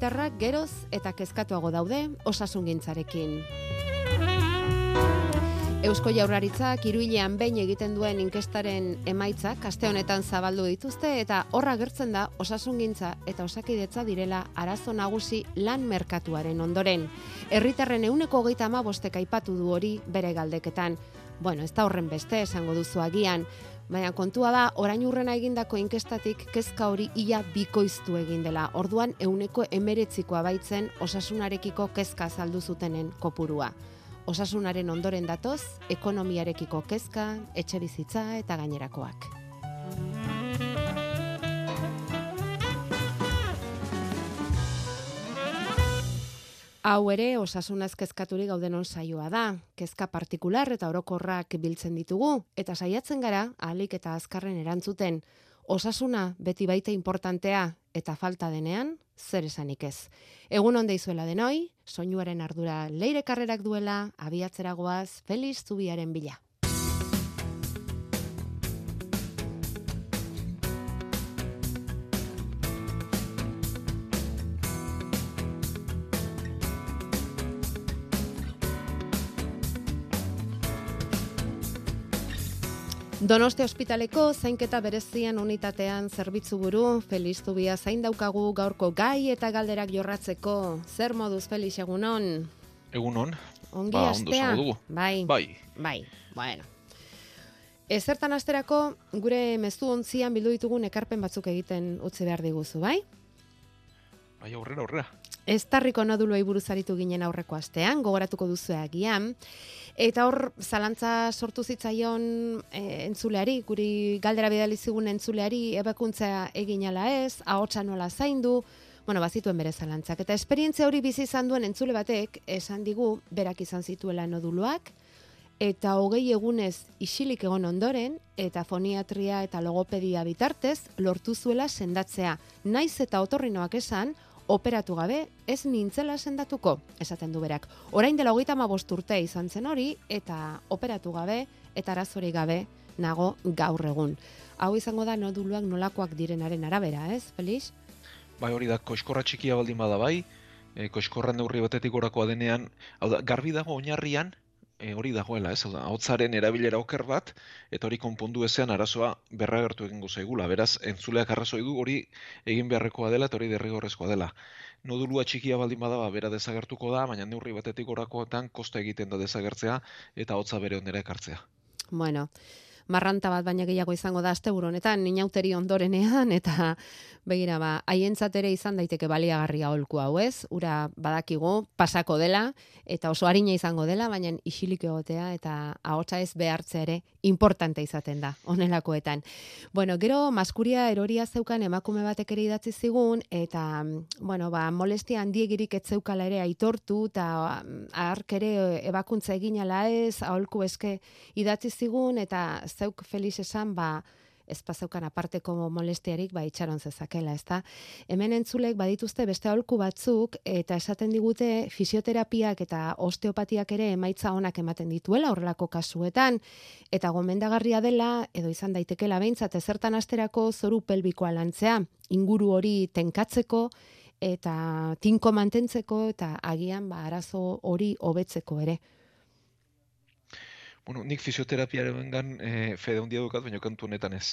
Hiritarrak geroz eta kezkatuago daude osasungintzarekin. Eusko Jaurlaritzak hiruilean behin egiten duen inkestaren emaitzak aste honetan zabaldu dituzte eta horra gertzen da osasungintza eta osakidetza direla arazo nagusi lan merkatuaren ondoren. Herritarren euneko hogeita bostek aipatu du hori bere galdeketan. Bueno, ez da horren beste esango duzu agian, Baina kontua da, orain urrena egindako inkestatik kezka hori ia bikoiztu egin dela. Orduan, euneko emeretzikoa baitzen osasunarekiko kezka saldu zutenen kopurua. Osasunaren ondoren datoz, ekonomiarekiko kezka, etxe bizitza eta gainerakoak. Hau ere, osasunaz kezkaturik gaudenon saioa da. Kezka partikular eta orokorrak biltzen ditugu, eta saiatzen gara, ahalik eta azkarren erantzuten, osasuna beti baita importantea eta falta denean, zer esanik ez. Egun onde izuela denoi, soinuaren ardura leire karrerak duela, abiatzeragoaz, Feliz Zubiaren bila. Donostia ospitaleko zainketa berezian unitatean zerbitzu buru, Feliz Zubia zain daukagu gaurko gai eta galderak jorratzeko. Zer moduz, Feliz, egunon? Egunon. Ongi Ba, ondo astea? dugu. Bai, Bai, bai, bueno. Ezertan asterako, gure mezu ontzian bildu ditugun ekarpen batzuk egiten utzi behar diguzu, bai? Bai aurrera, aurrera. Ez tarriko noduluei buruz aritu ginen aurreko astean, gogoratuko duzu agian. Eta hor, zalantza sortu zitzaion e, entzuleari, guri galdera bidali zigun entzuleari, ebakuntza egin ala ez, ahotsa nola zaindu, bueno, bazituen bere zalantzak. Eta esperientzia hori bizi izan duen entzule batek, esan digu, berak izan zituela noduluak, eta hogei egunez isilik egon ondoren, eta foniatria eta logopedia bitartez, lortu zuela sendatzea. Naiz eta otorrinoak esan, operatu gabe, ez nintzela sendatuko, esaten du berak. Orain dela hogeita bost urte izan zen hori, eta operatu gabe, eta arazorik gabe, nago gaur egun. Hau izango da noduluak nolakoak direnaren arabera, ez, Felix? Bai hori da, koiskorra txikia baldin bada bai, e, koiskorra neurri batetik gorakoa denean, hau da, garbi dago oinarrian, e, hori dagoela, ez, hau da, hotzaren erabilera oker bat, eta hori konpondu ezean arazoa berragertu egingo zaigula. Beraz, entzuleak arrazoi du hori egin beharrekoa dela eta hori derrigorrezkoa dela. Nodulua txikia baldin bada, ba, bera desagertuko da, baina neurri batetik gorakoetan kosta egiten da desagertzea eta hotza bere ondera ekartzea. Bueno, marranta bat baina gehiago izango da asteburu honetan, inauteri ondorenean, eta begira, ba, haientzat ere izan daiteke baliagarria holku hau ez, ura badakigu, pasako dela, eta oso harina izango dela, baina isilik egotea, eta ahotsa ez behartzea ere importante izaten da, honelakoetan. Bueno, gero, maskuria eroria zeukan emakume batek ere idatzi zigun, eta, bueno, ba, molestia handiegirik ez zeukala ere aitortu, eta hark ere ebakuntza egin ala ez, aholku eske idatzi zigun, eta zeuk Felix esan, ba, ez paseukan aparteko molestiarik, ba, itxaron zezakela, ezta? Hemen entzulek badituzte beste aholku batzuk, eta esaten digute fisioterapiak eta osteopatiak ere emaitza onak ematen dituela horrelako kasuetan, eta gomendagarria dela, edo izan daitekela behintzat, ezertan asterako zoru pelbikoa lantzea, inguru hori tenkatzeko, eta tinko mantentzeko, eta agian ba, arazo hori hobetzeko ere. Bueno, nik fisioterapiaren gan e, fede handia dukat, baina kantu honetan ez.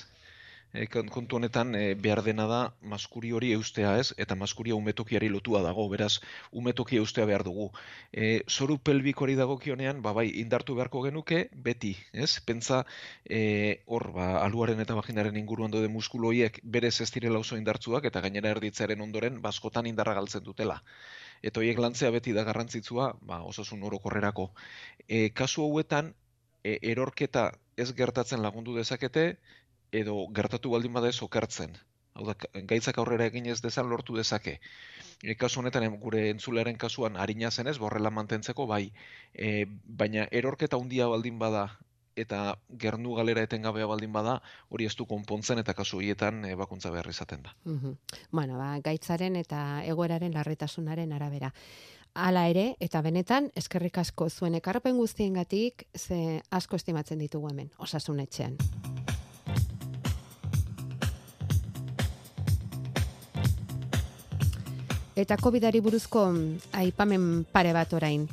E, kontu honetan e, behar dena da maskuri hori eustea ez, eta maskuria umetokiari lotua dago, beraz umetoki eustea behar dugu. E, zoru pelbikori dagokionean, ba bai, indartu beharko genuke, beti, ez? Pentsa, e, hor, ba, aluaren eta vaginaren inguruan daude muskulu horiek berez ez direla oso indartzuak, eta gainera erditzearen ondoren, baskotan indarra galtzen dutela. Eta horiek lantzea beti da garrantzitsua, ba, osasun orokorrerako. E, kasu hauetan, e, erorketa ez gertatzen lagundu dezakete, edo gertatu baldin bada ez okertzen. Hau da, gaitzak aurrera egin ez dezan lortu dezake. E, kasu honetan, gure entzuleren kasuan harina zenez, borrela mantentzeko, bai, e, baina erorketa handia baldin bada, eta gernu galera etengabea baldin bada, hori ez du konpontzen eta kasu hietan e, bakuntza behar izaten da. Mm Bueno, ba, gaitzaren eta egoeraren larretasunaren arabera. Hala ere, eta benetan, eskerrik asko zuen ekarpen guztiengatik, ze asko estimatzen ditugu hemen, osasun etxean. Eta COVIDari buruzko aipamen pare bat orain.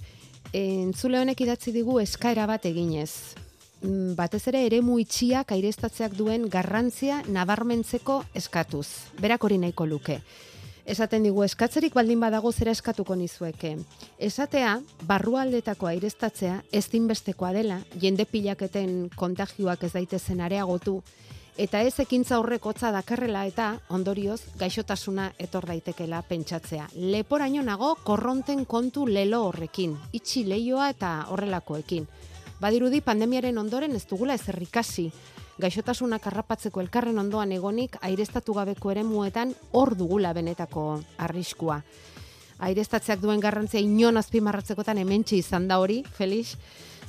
Entzule honek idatzi digu eskaera bat eginez. Mm, batez ere eremu itxiak airestatzeak duen garrantzia nabarmentzeko eskatuz. Berak hori nahiko luke. Esaten digu eskatzerik baldin badago zera eskatuko nizueke. Esatea, barrualdetako airestatzea ez dinbestekoa dela, jende pilaketen kontagioak ez daitezen areagotu, eta ez ekintza horrek hotza dakarrela eta ondorioz gaixotasuna etor daitekela pentsatzea. Leporaino nago korronten kontu lelo horrekin, itxi leioa eta horrelakoekin. Badirudi pandemiaren ondoren ez dugula ez errikasi. Gaixotasunak harrapatzeko elkarren ondoan egonik airestatu gabeko eremuetan hor dugula benetako arriskua. Airestatzeak duen garrantzia inon azpimarratzekotan hementsi izan da hori, Felix.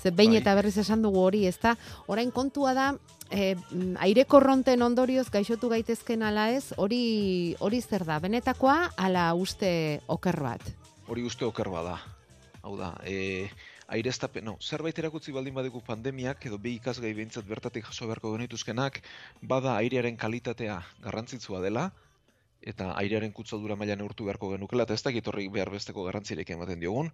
Ze behin bai. eta berriz esan dugu hori, ezta? Orain kontua da e, aire korronten ondorioz gaixotu gaitezken ala ez, hori hori zer da? Benetakoa ala uste oker bat? Hori uste oker bada. Hau da, e, aireztapen, no, zerbait erakutzi baldin badugu pandemiak edo bi ikasgai behintzat bertatik jaso beharko genituzkenak, bada airearen kalitatea garrantzitsua dela, eta airearen kutzaldura maila neurtu beharko genukela, eta ez da gitorri behar besteko garrantzirek ematen diogun,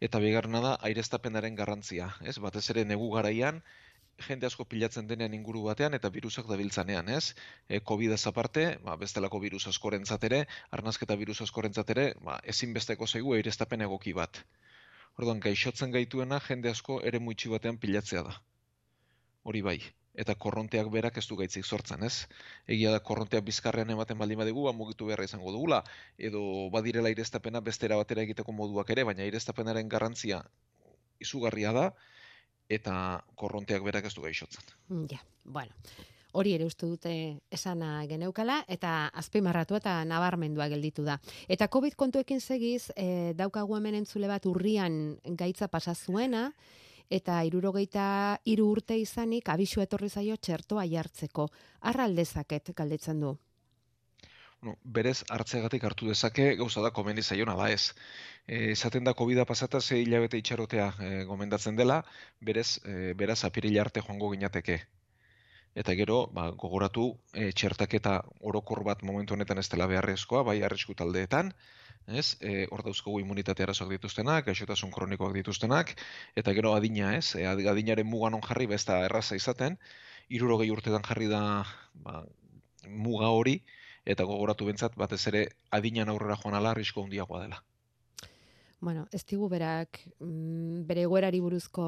eta bigarrena da aireztapenaren garrantzia, ez? Batez ere negu garaian, jende asko pilatzen denean inguru batean eta virusak dabiltzanean, ez? E, COVID aparte, ba, bestelako virus askorentzat ere, arnazketa virus askorentzat ere, ba, ezinbesteko zaigu eirestapen egoki bat. Orduan, gaixotzen gaituena jende asko ere muitsi batean pilatzea da. Hori bai, eta korronteak berak ez du gaitzik sortzen, ez? Egia da korronteak bizkarrean ematen baldin badegu, ba, mugitu beharra izango dugula, edo badirela irestapena bestera batera egiteko moduak ere, baina irestapenaren garrantzia izugarria da, eta korronteak berak ez du gaixotzen. Ja, bueno. Hori ere uste dute esana geneukala eta azpimarratu eta nabarmendua gelditu da. Eta COVID kontuekin segiz, e, daukagu hemen entzule bat urrian gaitza pasa zuena eta irurogeita iru urte izanik abisu etorri zaio txertoa jartzeko. Arraldezaket galdetzen du bueno, berez hartzegatik hartu dezake gauza da komeni zaiona da ez. E, esaten da covid pasata ze hilabete itxarotea e, gomendatzen dela, berez e, beraz apirila arte joango ginateke. Eta gero, ba, gogoratu e, txertaketa orokor bat momentu honetan ez dela beharrezkoa, bai arrisku taldeetan, ez? E, hor dauzkogu immunitate arazoak dituztenak, gaixotasun kronikoak dituztenak, eta gero adina, ez? E, adinaren mugan jarri, besta erraza izaten, irurogei urtetan jarri da ba, muga hori, eta gogoratu bentzat batez ere adinan aurrera joan ala arrisko handiagoa dela. Bueno, ez digu berak mm, bere egoerari buruzko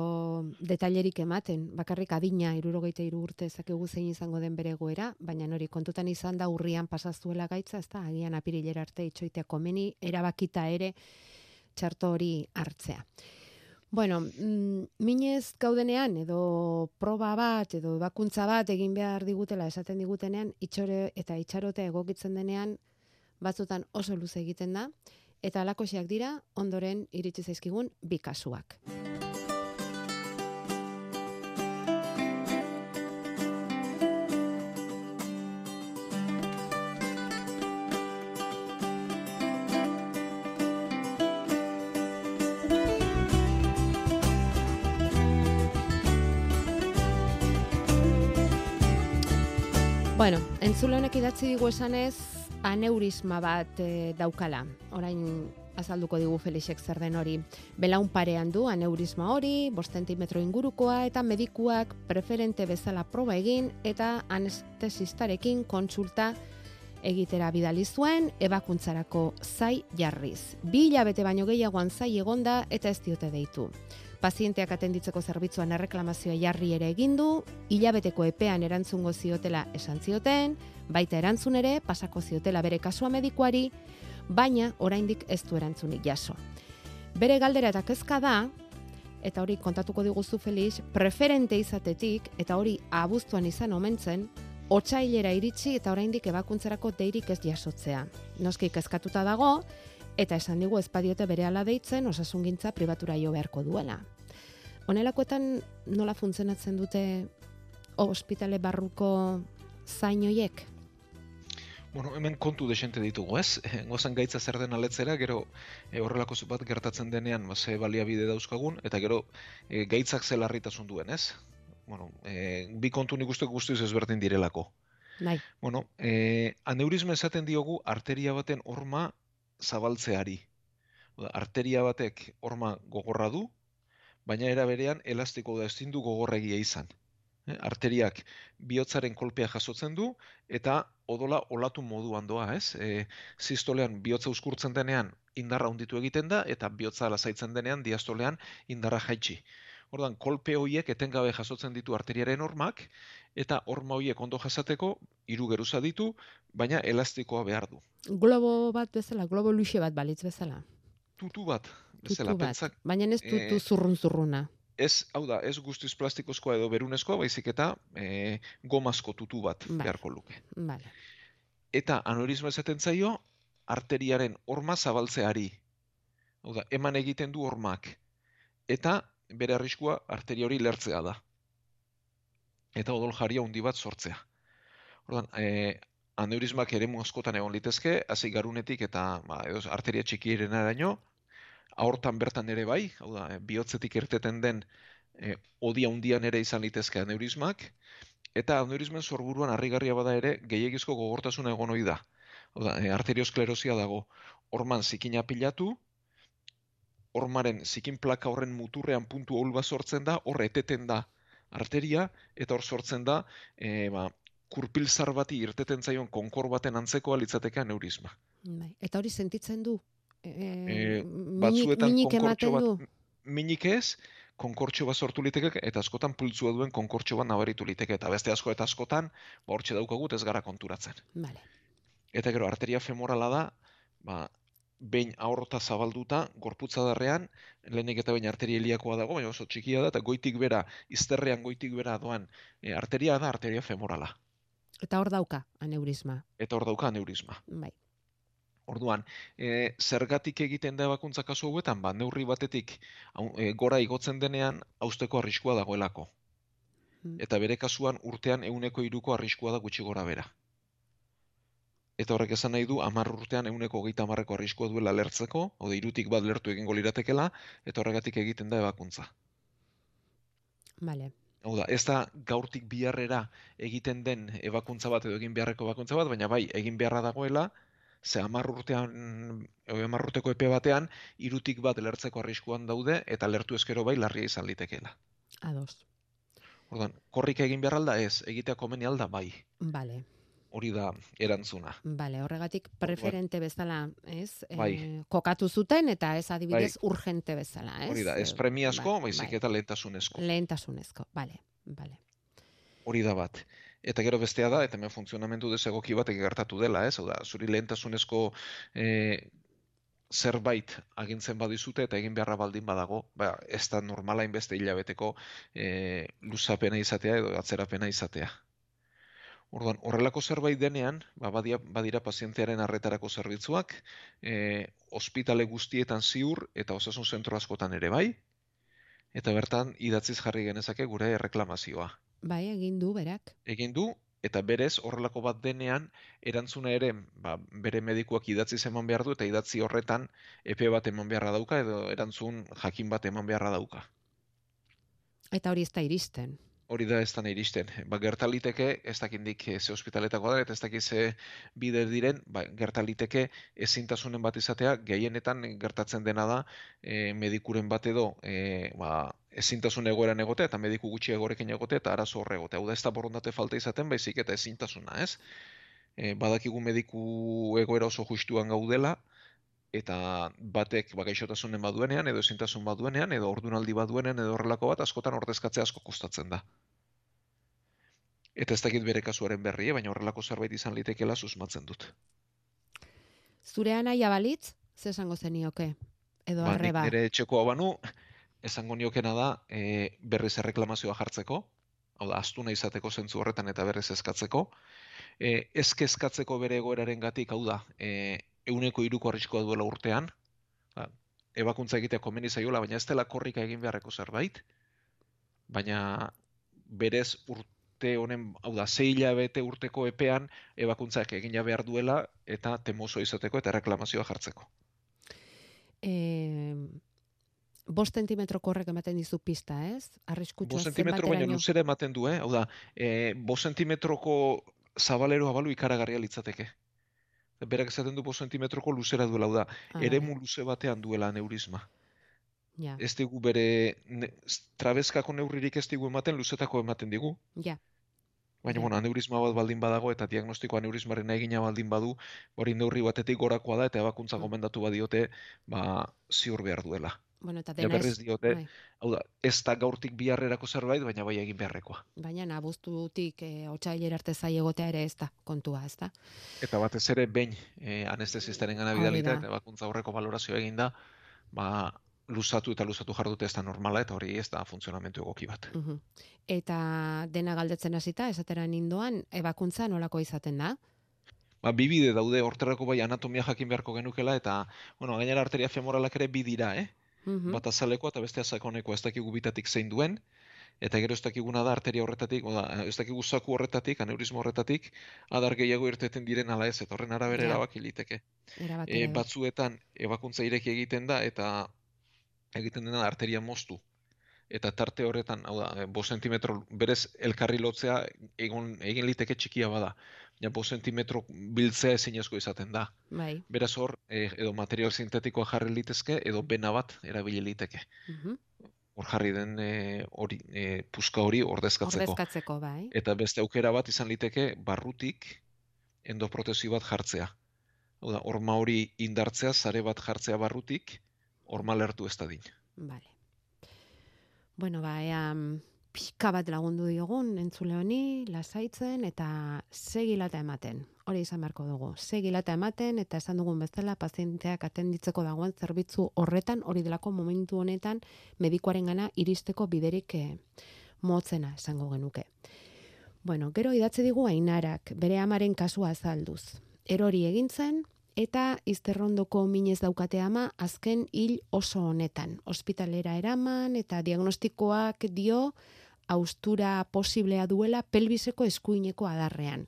detailerik ematen, bakarrik adina irurogeita iru urte zakegu zein izango den bere egoera, baina nori kontutan izan da urrian pasazuela gaitza, ez da, agian apirilera arte itxoitea komeni, erabakita ere txarto hori hartzea. Bueno, mm, minez gaudenean edo proba bat edo bakuntza bat egin behar digutela esaten digutenean itxore eta itxarote egokitzen denean batzutan oso luze egiten da eta alakoxeak dira ondoren iritsi zaizkigun bi kasuak. Bueno, entzule honek idatzi digu esanez, aneurisma bat e, daukala. Orain azalduko digu Felixek zer den hori. Belaun parean du aneurisma hori, bost centimetro ingurukoa eta medikuak preferente bezala proba egin eta anestesistarekin kontsulta egitera bidali zuen ebakuntzarako zai jarriz. Bi hilabete baino gehiagoan zai egonda eta ez diote deitu pazienteak atenditzeko zerbitzuan erreklamazioa jarri ere egin du, hilabeteko epean erantzungo ziotela esan zioten, baita erantzun ere pasako ziotela bere kasua medikuari, baina oraindik ez du erantzunik jaso. Bere galdera eta kezka da, eta hori kontatuko diguzu Felix, preferente izatetik, eta hori abuztuan izan omentzen, otsailera iritsi eta oraindik ebakuntzerako deirik ez jasotzea. Noski kezkatuta dago, eta esan digu ezpadiote bere ala deitzen osasungintza pribatura jo beharko duela. Honelakoetan nola funtzionatzen dute ospitale barruko zain hoiek? Bueno, hemen kontu desente ditugu, ez? Gozan gaitza zer den aletzera, gero e, horrelako bat gertatzen denean, ba, ze baliabide dauzkagun, eta gero e, gaitzak ze larritasun duen, ez? Bueno, e, bi kontu nik uste guztiz ezberdin direlako. Bai. Bueno, e, aneurisma esaten diogu arteria baten horma zabaltzeari. Oda, arteria batek horma gogorra du, baina era berean elastiko da ezin du gogorregia izan. Eh, arteriak bihotzaren kolpea jasotzen du eta odola olatu moduan doa, ez? E, sistolean bihotza uskurtzen denean indarra hunditu egiten da eta bihotza lasaitzen denean diastolean indarra jaitsi. Ordan kolpe hoiek etengabe jasotzen ditu arteriaren hormak eta horma hoiek ondo jasateko hiru geruza ditu, baina elastikoa behar du. Globo bat bezala, globo luxe bat balitz bezala. Tutu bat, bezala, tutu baina ez tutu e, zurrun-zurruna ez, hau da, ez guztiz plastikozkoa edo berunezkoa, baizik eta e, gomazko tutu bat vale. beharko luke. Vale. Eta aneurisma esaten zaio, arteriaren horma zabaltzeari. Hau da, eman egiten du hormak. Eta bere arriskua arteri hori lertzea da. Eta odol jaria hundi bat sortzea. Ordan, e, aneurismak ere askotan egon litezke, hasi garunetik eta ba, edo, arteria txikieren araño, aortan bertan ere bai, hau da, eh, bihotzetik irteten den e, odia hundian ere izan litezke aneurismak, eta aneurismen sorburuan harrigarria bada ere gehiagizko gogortasuna egon ohi da. Hau da, e, arteriosklerosia dago, orman zikina pilatu, ormaren zikin plaka horren muturrean puntu hul sortzen da, hor eteten da arteria, eta hor sortzen da, e, ba, kurpilzar bati irteten zaion konkor baten antzekoa litzateke aneurisma. Bai, eta hori sentitzen du e, batzuetan minik konkortxo bat, minik ez, konkortxo bat sortu liteke, eta askotan pultzua duen konkortxo bat nabaritu liteke, eta beste asko eta askotan, ba hortxe daukagut ez gara konturatzen. Vale. Eta gero, arteria femorala da, ba, behin aorta zabalduta, gorputza darrean, lehenik eta behin arteria heliakoa dago, baina oso txikia da, eta goitik bera, izterrean goitik bera doan, e, arteria da arteria femorala. Eta hor dauka aneurisma. Eta hor dauka aneurisma. Bai. Orduan, e, zergatik egiten da bakuntza kasu hauetan, ba, neurri batetik e, gora igotzen denean, hausteko arriskua dagoelako. Hmm. Eta bere kasuan urtean euneko iruko arriskua da gutxi gora bera. Eta horrek esan nahi du, amar urtean euneko geita amarreko arriskua duela lertzeko, ode irutik bat lertu egingo liratekela, eta horregatik egiten da ebakuntza. Vale. Hau da, ez da gaurtik biharrera egiten den ebakuntza bat edo egin beharreko ebakuntza bat, baina bai, egin beharra dagoela, ze hamar urtean, hamar urteko epe batean, irutik bat lertzeko arriskuan daude, eta lertu eskero bai larria izan litekeela. Ados. Ordan, korrik egin behar alda ez, egitea komeni alda bai. Bale. Hori da erantzuna. Bale, horregatik preferente bezala, ez? Bai. kokatu zuten eta ez adibidez bai. urgente bezala, ez? Hori da, ez premiazko, bai, baizik bai. eta lehentasunezko. Lehentasunezko, bale, bale. Hori da bat eta gero bestea da, eta hemen funtzionamentu desegoki bat gertatu dela, ez? Oda, zuri lehentasunezko e, zerbait agintzen badizute eta egin beharra baldin badago, ba, ez da normala inbeste hilabeteko e, luzapena izatea edo atzerapena izatea. Orduan, horrelako zerbait denean, ba, badia, badira pazientearen arretarako zerbitzuak, e, ospitale guztietan ziur eta osasun zentro askotan ere bai, eta bertan idatziz jarri genezake gure reklamazioa. Bai, egin du berak. Egin du eta berez horrelako bat denean erantzuna ere, ba, bere medikuak idatzi eman behar du eta idatzi horretan epe bat eman beharra dauka edo erantzun jakin bat eman beharra dauka. Eta hori ez da iristen. Hori da ez da iristen. Ba, gertaliteke, ez dakindik ze hospitaletako da, eta ez dakit ze bider diren, ba, gertaliteke ezintasunen bat izatea, gehienetan gertatzen dena da e, medikuren bat edo e, ba, ezintasun egoeran egote eta mediku gutxi egorekin egote eta arazo horre egote. Hau da ez da borondate falta izaten baizik eta ezintasuna, ez? E, badakigu mediku egoera oso justuan gaudela eta batek bakaixotasunen baduenean edo ezintasun baduenean edo ordunaldi baduenean edo horrelako bat askotan ordezkatzea asko kostatzen da. Eta ez dakit bere kasuaren berri, baina horrelako zerbait izan litekeela susmatzen dut. Zure anaia balitz, ze esango zenioke? Edo ba, arreba? Nire etxekoa banu, esango niokena da e, berriz erreklamazioa jartzeko, hau da, astuna izateko zentzu horretan eta berrez eskatzeko. E, ez kezkatzeko bere egoeraren gatik, hau da, e, euneko iruko arriskoa duela urtean, ba, ebakuntza egitea komeni zaiola, baina ez dela korrika egin beharreko zerbait, baina berez urte honen, hau da, zei hilabete urteko epean, ebakuntzak egina behar duela, eta temoso izateko eta reklamazioa jartzeko. E, bost zentimetroko horrek ematen dizu pista, ez? Arriskutsua Bost zentimetro baina luzera ematen du, eh? Hau da, e, bost zentimetroko zabalero abalu ikaragarria litzateke. Berak esaten du bost zentimetroko luzera duela, da, Ah, eremu luze batean duela neurisma. Ja, Ez digu bere, ne, trabezkako neurririk ez digu ematen, luzetako ematen digu. ja, Baina, Ja. bueno, aneurisma bat baldin badago eta diagnostikoa aneurismaren egina baldin badu, hori neurri batetik gorakoa da eta ebakuntza Mm. gomendatu badiote, ba, ziur behar duela. Bueno, eta dena ez, diote, bai. hau da, ez da gaurtik biharrerako zerbait, baina bai egin beharrekoa. baina abuztutik e, otsailera arte zai egotea ere ez da kontua, ez da? Eta batez ere behin e, anestesistaren gana Hori bidalita da. eta ebakuntza horreko valorazio eginda, ba, luzatu eta luzatu jardute ez da normala eta hori ez da funtzionamentu egoki bat. Mhm. Eta dena galdetzen hasita, esatera nindoan, ebakuntza nolako izaten da? Ba, bi bide daude horterako bai anatomia jakin beharko genukela eta, bueno, gainera arteria femoralak ere bi dira, eh? Mhm. Bata azalekoa eta bestea sakonekoa ez dakigu bitatik zein duen, eta gero ez dakiguna da arteria horretatik, oda, ez dakigu zaku horretatik, aneurismo horretatik, adar gehiago irteten diren ala ez, eta horren arabera Ja. erabaki liteke. E, batzuetan ebakuntza ireki egiten da eta egiten dena arteria moztu. Eta tarte horretan, hau da, e, bost zentimetro berez elkarri lotzea egon, egin liteke txikia bada. Baina bost zentimetro biltzea ezinezko izaten da. Bai. Beraz hor, e, edo material sintetikoa jarri litezke, edo bena bat erabili liteke. Mhm. Hor jarri den e, hori, e, puska hori ordezkatzeko. Ordezkatzeko, bai. Eta beste aukera bat izan liteke barrutik endoprotesi bat jartzea. Hau da, horma hori indartzea, sare bat jartzea barrutik, horma lertu ez dadin. Vale. Bueno, ba, ea mm, pixka bat lagundu diogun entzule honi, lasaitzen eta segilata ematen. Hori izan beharko dugu. Segilata ematen eta esan dugun bezala pazienteak atenditzeko dagoen zerbitzu horretan, hori delako momentu honetan medikuarengana iristeko biderik eh, motzena esango genuke. Bueno, gero idatzi digu ainarak, bere amaren kasua azalduz. Erori egin zen, eta izterrondoko minez daukate ama azken hil oso honetan. Ospitalera eraman eta diagnostikoak dio austura posiblea duela pelbiseko eskuineko adarrean.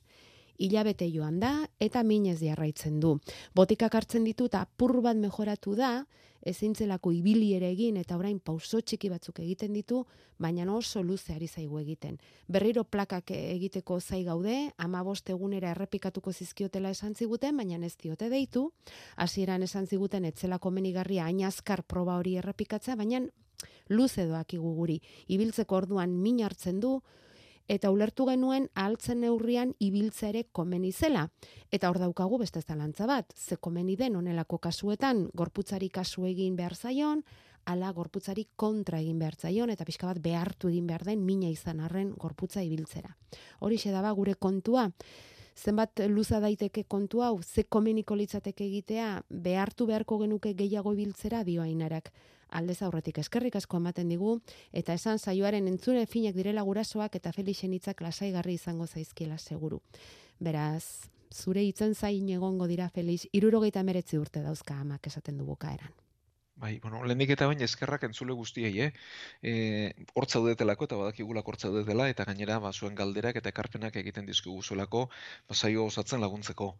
Hilabete joan da eta minez jarraitzen du. Botikak hartzen ditu eta pur bat mejoratu da, ezintzelako ibili ere egin eta orain pauso txiki batzuk egiten ditu, baina oso luze ari zaigu egiten. Berriro plakak egiteko zai gaude, amabost egunera errepikatuko zizkiotela esan ziguten, baina ez diote deitu, hasieran esan ziguten etzela komenigarria hain azkar proba hori errepikatzea, baina luze doakigu guri. Ibiltzeko orduan min hartzen du, eta ulertu genuen ahaltzen neurrian ibiltzea ere komeni zela. Eta hor daukagu beste zalantza bat, ze komeni den onelako kasuetan gorputzari kasu egin behar zaion, ala gorputzari kontra egin behar zaion, eta pixka bat behartu egin behar den mina izan arren gorputza ibiltzera. Hori daba gure kontua, zenbat luza daiteke kontu hau, ze komeniko litzateke egitea, behartu beharko genuke gehiago ibiltzera dio ainarak. Aldez aurretik eskerrik asko ematen digu, eta esan saioaren entzure finak direla gurasoak eta Felixen hitzak lasaigarri izango zaizkiela seguru. Beraz, zure hitzen zain egongo dira Felix, irurogeita meretzi urte dauzka amak esaten du bukaeran. Bai, bueno, lehenik eta bain eskerrak entzule guztiei, eh? E, hort zaudetelako eta badakigulak hort zaudetela eta gainera ba, zuen galderak eta ekarpenak egiten dizkigu zuelako ba, osatzen laguntzeko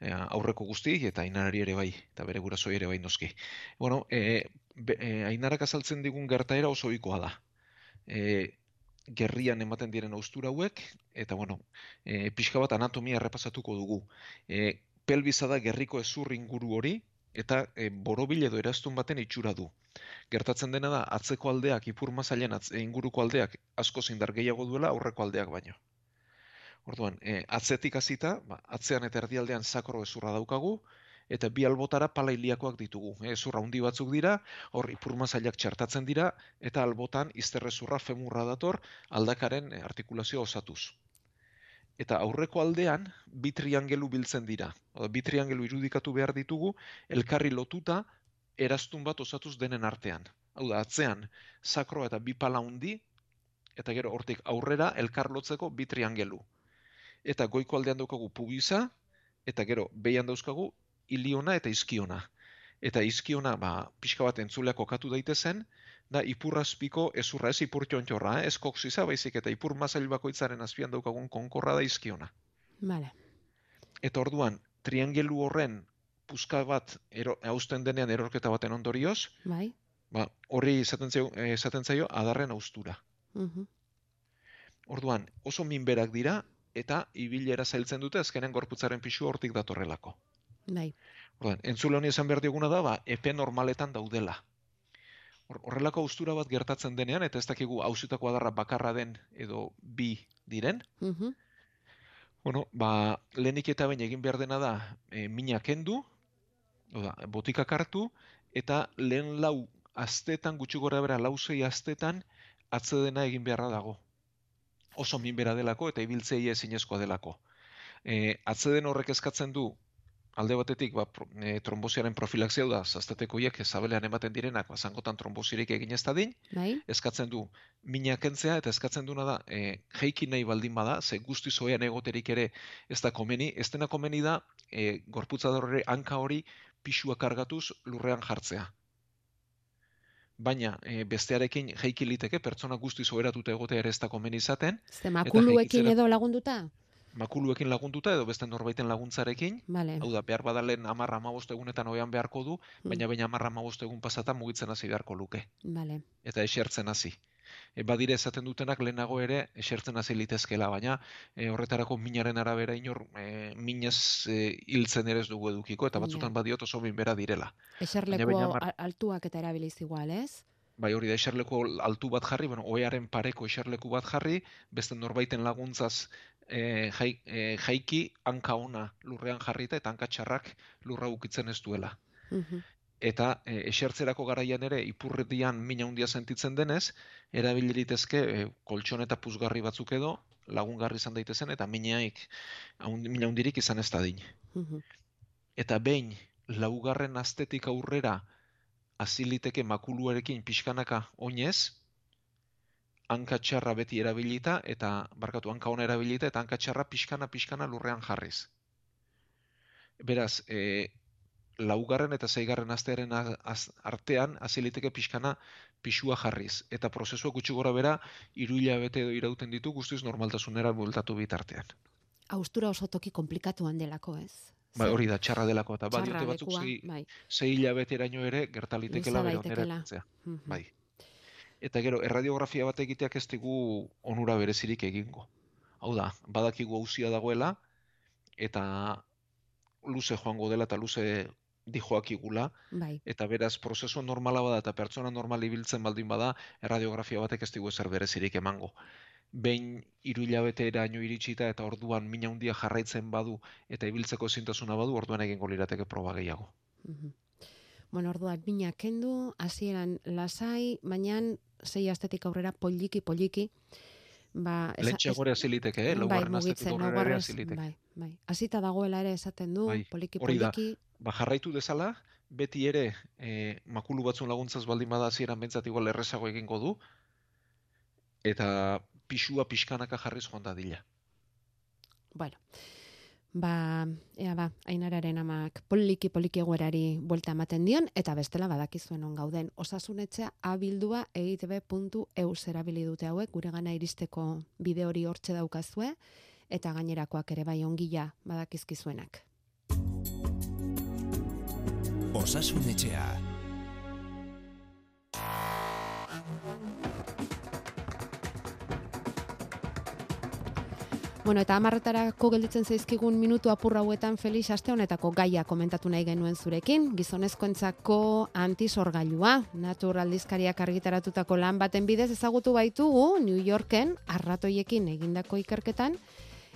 aurreko guzti eta ainarari ere bai, eta bere gurasoi ere bai noski. Bueno, e, be, e, ainarak azaltzen digun gertaera oso ohikoa da. E, gerrian ematen diren austura hauek, eta bueno, e, pixka bat anatomia errepasatuko dugu. E, pelbiza da gerriko ezur inguru hori, eta e, borobil edo eraztun baten itxura du. Gertatzen dena da, atzeko aldeak, ipur mazailen atz, inguruko aldeak asko indar gehiago duela aurreko aldeak baino. Orduan, e, atzetik hasita, ba, atzean eta erdialdean sakro ezurra daukagu, eta bi albotara pala iliakoak ditugu. E, ezurra handi batzuk dira, hor ipur mazailak txertatzen dira, eta albotan izterrezurra femurra dator aldakaren e, artikulazioa osatuz. Eta aurreko aldean bi triangelu biltzen dira. Oda, bi triangelu irudikatu behar ditugu elkarri lotuta eraztun bat osatuz denen artean. Hau da, atzean sakro eta bi pala hundi eta gero hortik aurrera elkar lotzeko bi triangelu. Eta goiko aldean daukagu pubisa, eta gero behian dauzkagu iliona eta izkiona. Eta izkiona, ba, pixka bat entzuleak kokatu daitezen, da ipurrazpiko ezurra, ez ipur txontxorra, eh? ez koksiza, baizik eta ipur mazail bakoitzaren azpian daukagun konkorra da izkiona. Vale. Eta orduan, triangelu horren puska bat ero, hausten denean erorketa baten ondorioz, Bai. ba, horri esaten zaio, esaten zaio adarren austura. Mhm. Orduan, oso minberak dira eta ibilera zailtzen dute azkenen gorputzaren pisu hortik datorrelako. Bai. Orduan, entzule honi esan behar dioguna da, ba, epe normaletan daudela. Hor- Horrelako austura bat gertatzen denean, eta ez dakigu hausitako adarra bakarra den edo bi diren, Mhm. bueno, ba, lehenik eta behin egin behar dena da, e, mina kendu, oda, botikak hartu, eta lehen lau astetan, gutxi gora bera lau zei astetan, atzedena egin beharra dago. Oso minbera delako eta ibiltzei ezinezkoa delako. E, atzeden horrek eskatzen du, alde batetik, ba, e, trombosiaren profilaxia da, zaztetekoiek zabelean ematen direnak, ba, zangotan trombosirik egin ez dadin, Bai. eskatzen du mina kentzea eta eskatzen duena da e, jeiki nahi baldin bada, ze guzti zoean egoterik ere ez da komeni, ez dena komeni da e, gorputzador hori hanka hori pisua kargatuz lurrean jartzea. Baina e, bestearekin jeiki liteke pertsona guzti zoeratuta egotea ere ez da komeni izaten, Ze makuluekin edo lagunduta? makuluekin lagunduta edo beste norbaiten laguntzarekin, Vale. hau da, behar badalen amarra amabost egunetan oean beharko du, baina baina amarra amabost egun pasata mugitzen hasi beharko luke. Vale. eta esertzen hasi. E, badire esaten dutenak lehenago ere esertzen hasi litezkela, baina e, horretarako minaren arabera inor e, minez e, hiltzen ere ez dugu edukiko, eta batzutan badiot oso minbera direla. Eserleku baina mar- al- altuak eta erabiliz igual, ez? Bai hori da eserleku altu bat jarri, bueno, oearen pareko eserleku bat jarri, beste norbaiten laguntzaz e, jai, e, jaiki hanka ona lurrean jarrita eta hanka txarrak lurra ukitzen ez duela. Mhm. Eta e, esertzerako garaian ere ipurretian mina handia sentitzen denez, erabili litezke e, koltxon eta puzgarri batzuk edo lagungarri izan daitezen eta minaik mina hundirik izan ez dadin. Eta behin laugarren astetik aurrera hasi liteke makuluarekin pixkanaka oinez, hanka txarra beti erabilita eta barkatu hanka ona erabilita eta hanka txarra pixkana pixkana lurrean jarriz. Beraz, e, laugarren eta zeigarren astearen az- artean hasi liteke pixkana pisua jarriz eta prozesua gutxi gora bera hiru hilabete edo irauten ditu guztiz normaltasunera bueltatu bitartean. Austura oso toki komplikatuan delako, ez? Bai, hori da txarra delako eta txarra badiote batzuk sei, bai. sei hilabeteraino ere gerta litekela Luza bere onera daitekeela. ekartzea. Mhm. Bai. Eta gero, erradiografia bat egiteak ez digu onura berezirik egingo. Hau da, badakigu hauzia dagoela, eta luze joango dela eta luze dijoakigula, Bai. eta beraz prozesu normala bada eta pertsona normal ibiltzen baldin bada, erradiografia batek ez digu ezer berezirik emango. Behin hiru hilabeteraino iritsita eta orduan mina handia jarraitzen badu eta ibiltzeko ezintasuna badu, orduan egingo lirateke proba gehiago. Mhm. Bueno, orduan, mina kendu, hasieran lasai, baina sei astetik aurrera poliki, poliki, ba... es- gore hasi liteke, eh? bai, Laugarren astetik mugitzen, aurrera ere laugarren hasi liteke. Bai, bai. Hasita dagoela ere esaten du, Bai, poliki, hori da. poliki, ba, jarraitu dezala, beti ere e, makulu batzun laguntzaz baldin bada hasieran bentsat igual errezago egingo du, eta pisua pixkanaka jarriz joan dadila. Bueno, ba, ea ba, ainararen amak poliki poliki egoerari buelta ematen dion, eta bestela badakizuen on gauden. Osasunetxea abildua eitb.eu zerabili dute hauek, gure gana iristeko bide hori hortxe daukazue, eta gainerakoak ere bai ongila badakizkizuenak. Osasun Bueno, eta amarretarako gelditzen zaizkigun minutu apur hauetan Felix aste honetako gaia komentatu nahi genuen zurekin, gizonezkoentzako antisorgailua, naturaldizkariak argitaratutako lan baten bidez ezagutu baitugu New Yorken arratoiekin egindako ikerketan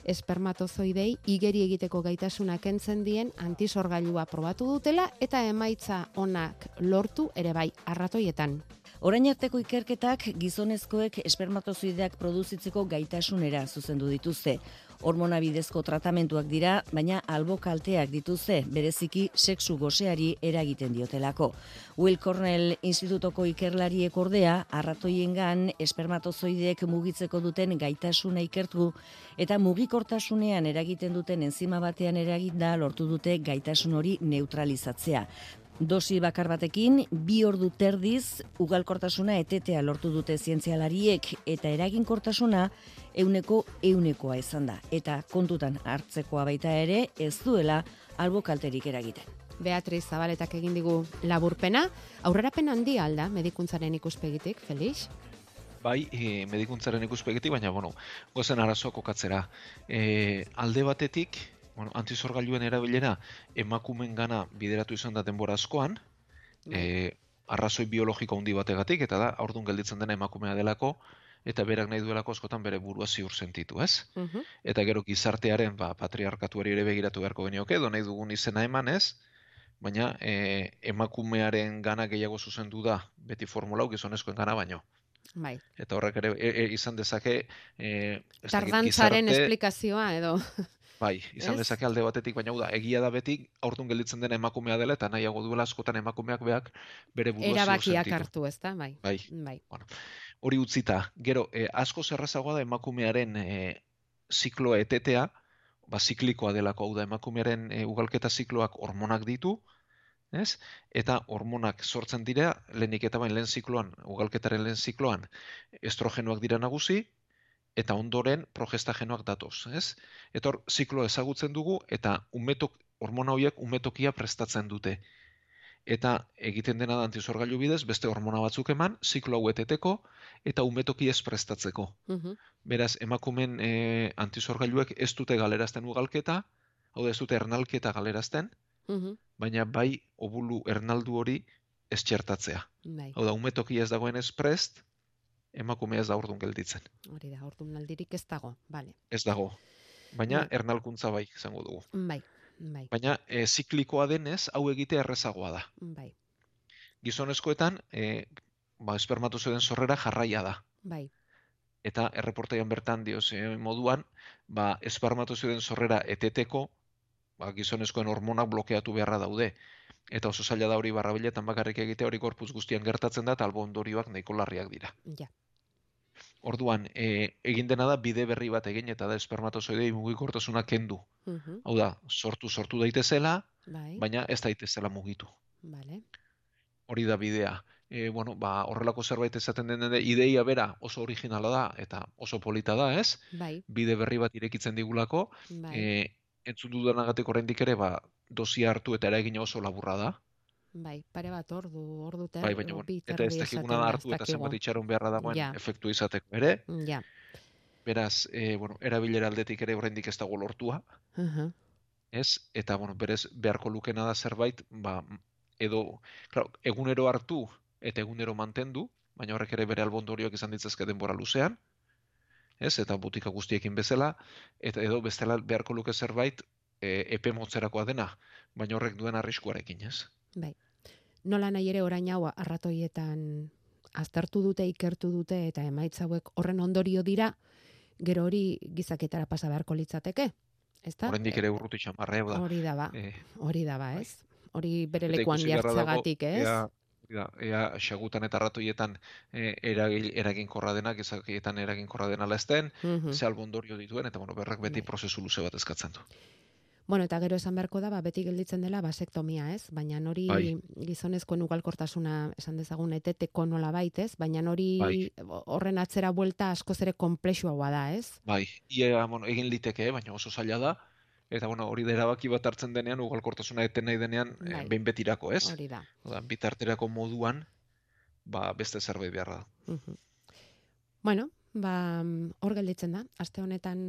espermatozoidei igeri egiteko gaitasuna kentzen dien antisorgailua probatu dutela eta emaitza onak lortu ere bai arratoietan. Orain arteko ikerketak gizonezkoek espermatozoideak produzitzeko gaitasunera zuzendu dituzte. Hormona bidezko tratamentuak dira, baina albo kalteak dituzte, bereziki sexu goseari eragiten diotelako. Will Cornell Institutoko ikerlariek ordea, arratoiengan espermatozoideek mugitzeko duten gaitasuna ikertu eta mugikortasunean eragiten duten enzima batean eraginda lortu dute gaitasun hori neutralizatzea. Dosi bakar batekin, bi ordu terdiz, ugalkortasuna etetea lortu dute zientzialariek eta eraginkortasuna euneko eunekoa izan da. Eta kontutan hartzekoa baita ere, ez duela albo kalterik eragiten. Beatriz Zabaletak egin digu laburpena, aurrerapen handi alda medikuntzaren ikuspegitik, Felix? Bai, e, medikuntzaren ikuspegitik, baina, bueno, gozen arazoa kokatzera. E, alde batetik, bueno, antizorgailuen erabilera emakumen gana bideratu izan da denbora askoan, e, arrazoi biologiko handi bategatik, eta da, aurdun gelditzen dena emakumea delako, eta berak nahi duelako askotan bere burua ziur sentitu, ez? Mhm. Eta gero gizartearen ba, patriarkatuari ere begiratu beharko genioke, edo nahi dugun izena eman ez, baina e, emakumearen gana gehiago zuzendu da, beti formula hau gizonezkoen gana baino. Bai. Eta horrek ere e, e, izan dezake... E, Tardantzaren gizarte- esplikazioa edo Bai, izan Ez? dezake alde batetik, baina da, egia da beti aurtun gelditzen dena emakumea dela eta nahiago duela askotan emakumeak beak bere burua ziur erabakiak hartu, ezta? Bai. Bai, Bai. hori utzita. Gero, eh, asko zerrazagoa da emakumearen eh, zikloa etetea, ba, ziklikoa delako, hau da, emakumearen eh, ugalketa zikloak hormonak ditu, ez? Eta hormonak sortzen dira, lehenik eta bain lehen zikloan, ugalketaren lehen zikloan, estrogenoak dira nagusi, eta ondoren progestagenoak datoz, ez? Eta hor, zikloa ezagutzen dugu, eta umetok, hormona horiek umetokia prestatzen dute. Eta egiten dena da antizorgailu bidez, beste hormona batzuk eman, ziklo hau eteteko, eta umetoki ez prestatzeko. Mhm. Beraz, emakumen e, antizorgailuek ez dute galerazten ugalketa, hau da ez dute ernalketa galerazten, Mhm. baina bai obulu ernaldu hori ez txertatzea. Bai. Hau da, umetoki ez dagoen ez prest, emakumea ez da ordun gelditzen. Hori da, ordunaldirik ez dago. Vale. Ez dago. Baina Bai. ernalkuntza bai izango dugu. Bai. Bai. Baina e, ziklikoa denez, hau egite errezagoa da. Bai. Gizonezkoetan, e, ba, espermatozoiden sorrera jarraia da. Bai. Eta erreportaian bertan dioz e, moduan, ba, espermatozoiden sorrera eteteko, ba, gizonezkoen hormonak blokeatu beharra daude. Eta oso zaila da hori barrabiletan bakarrik egite hori gorputz guztian gertatzen da, eta albo ondorioak nahiko larriak dira. Ja. Orduan, e, egin dena da bide berri bat egin eta da espermatozoidei mugikortasuna kendu. Mhm. Hau da, sortu sortu daitezela, Bai. baina ez daitezela mugitu. Vale. Hori da bidea. E, bueno, ba, horrelako zerbait esaten den ideia bera oso originala da eta oso polita da, ez? Bai. Bide berri bat irekitzen digulako. Bai. E, entzun dudanagatik oraindik ere, ba, dosia hartu eta eragina oso laburra da. Bai, pare bat ordu, ordu ter, Bai, baina, bi eta ez dakiguna da hartu eta zenbat itxaron beharra dagoen Ja. efektu izateko ere. Ja. Beraz, e, bueno, erabilera aldetik ere oraindik ez dago lortua. Mhm. ez? Eta, bueno, berez beharko lukena da zerbait, ba, edo, claro, egunero hartu eta egunero mantendu, baina horrek ere bere albondorioak izan ditzazke denbora luzean, ez? Eta butika guztiekin bezala, eta edo bestela beharko luke zerbait e, epe motzerakoa dena, baina horrek duen arriskuarekin, ez? Bai. Nola nahi ere orain hau arratoietan aztertu dute, ikertu dute eta emaitza hauek horren ondorio dira, gero hori gizaketara pasa beharko litzateke. Ezta? Oraindik ere urruti xamarra, hau da. Hori da ba, E, hori da ba, ez? Hori bere lekuan jartzeagatik, ez? Ea, da, ea xagutan eta ratoietan e, eragil, eraginkorra dena, gizakietan eraginkorra dena lezten, Mhm. ze albondorio dituen, eta bueno, berrak beti Bai. prozesu luze bat eskatzen du. Bueno, eta gero esan beharko da, ba, beti gelditzen dela basektomia, ez? Baina hori Bai. gizonezkoen ugalkortasuna esan dezagun eteteko nola ez? Baina hori Bai. horren atzera buelta askoz ere komplexuagoa da, ez? Bai, ia, bueno, egin liteke, baina oso zaila da, eta bueno, hori da erabaki bat hartzen denean, ugalkortasuna eten nahi denean, eh, Bai. behin betirako, ez? Hori da. Oda, bitarterako moduan, ba, beste zerbait beharra da. Mhm. Bueno, ba, hor gelditzen da. Aste honetan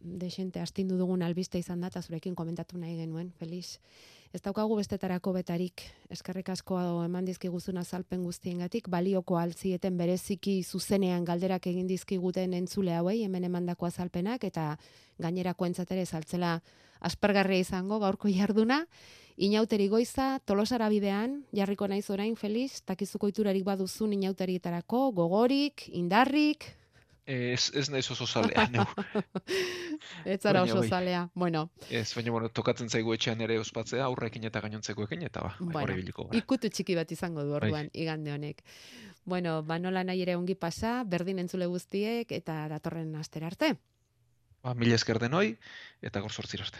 desente astindu dugun albiste izan da, eta zurekin komentatu nahi genuen, Feliz. Ez daukagu bestetarako betarik, eskerrik asko eman dizkiguzun azalpen guztiengatik, balioko altzieten bereziki zuzenean galderak egin dizkiguten entzule hauei, hemen emandako azalpenak, eta gainerako entzatere saltzela aspergarria izango gaurko jarduna. Inauteri goiza, tolosara bidean, jarriko naiz orain, Feliz, takizuko iturarik baduzun inauterietarako, gogorik, indarrik, Ez, ez naiz oso zalea, neu. Ez zara oso bai. zalea. Bueno, Ez, baina, bueno, tokatzen zaigu etxean ere ospatzea, aurrekin eta gainontzekoekin, eta ba, bai, Bueno, hor ibiliko gara. ikutu txiki bat izango du Bai. orduan igande honek. Bueno, ba nola nahi ere ongi pasa, berdin entzule guztiek eta datorren astera arte. Ba, mila esker denoi, eta gor sortzir arte.